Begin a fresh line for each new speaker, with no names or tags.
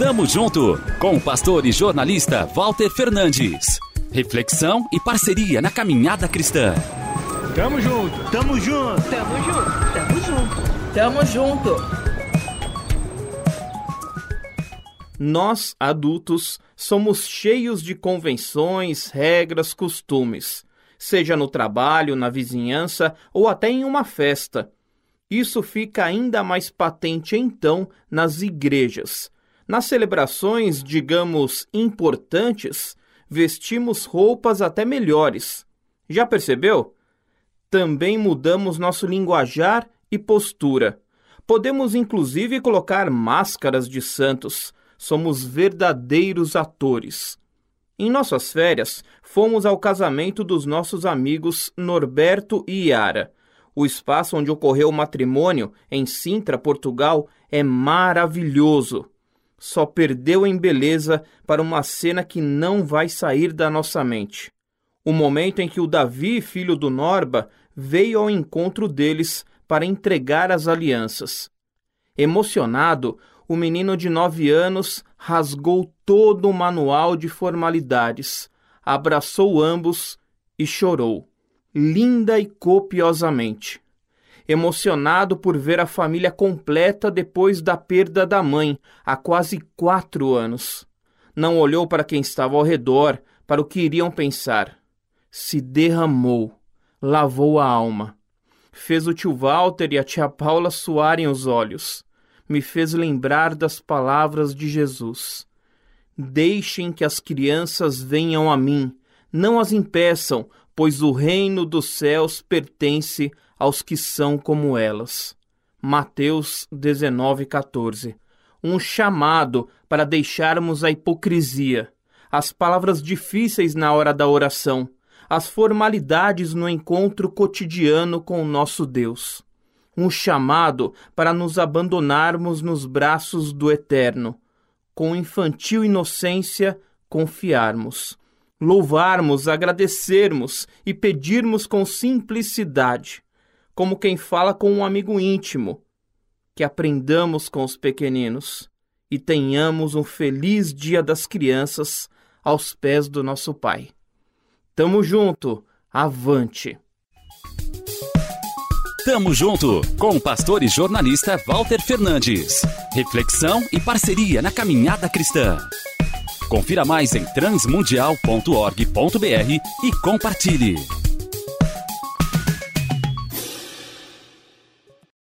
Tamo junto com o pastor e jornalista Walter Fernandes. Reflexão e parceria na caminhada cristã.
Tamo junto, tamo junto,
tamo junto, tamo junto, tamo junto.
Nós, adultos, somos cheios de convenções, regras, costumes, seja no trabalho, na vizinhança ou até em uma festa. Isso fica ainda mais patente então nas igrejas. Nas celebrações, digamos, importantes, vestimos roupas até melhores. Já percebeu? Também mudamos nosso linguajar e postura. Podemos inclusive colocar máscaras de santos. Somos verdadeiros atores. Em nossas férias, fomos ao casamento dos nossos amigos Norberto e Yara. O espaço onde ocorreu o matrimônio, em Sintra, Portugal, é maravilhoso. Só perdeu em beleza para uma cena que não vai sair da nossa mente. O momento em que o Davi, filho do Norba, veio ao encontro deles para entregar as alianças. Emocionado, o menino de nove anos rasgou todo o manual de formalidades, abraçou ambos e chorou linda e copiosamente. Emocionado por ver a família completa depois da perda da mãe, há quase quatro anos. Não olhou para quem estava ao redor, para o que iriam pensar. Se derramou, lavou a alma. Fez o tio Walter e a tia Paula suarem os olhos. Me fez lembrar das palavras de Jesus. Deixem que as crianças venham a mim, não as impeçam, pois o reino dos céus pertence aos que são como elas. Mateus 19:14. Um chamado para deixarmos a hipocrisia, as palavras difíceis na hora da oração, as formalidades no encontro cotidiano com o nosso Deus. Um chamado para nos abandonarmos nos braços do Eterno, com infantil inocência confiarmos louvarmos, agradecermos e pedirmos com simplicidade, como quem fala com um amigo íntimo, que aprendamos com os pequeninos e tenhamos um feliz Dia das Crianças aos pés do nosso Pai. Tamo junto, avante!
Tamo junto com o pastor e jornalista Walter Fernandes. Reflexão e parceria na caminhada cristã. Confira mais em transmundial.org.br e compartilhe.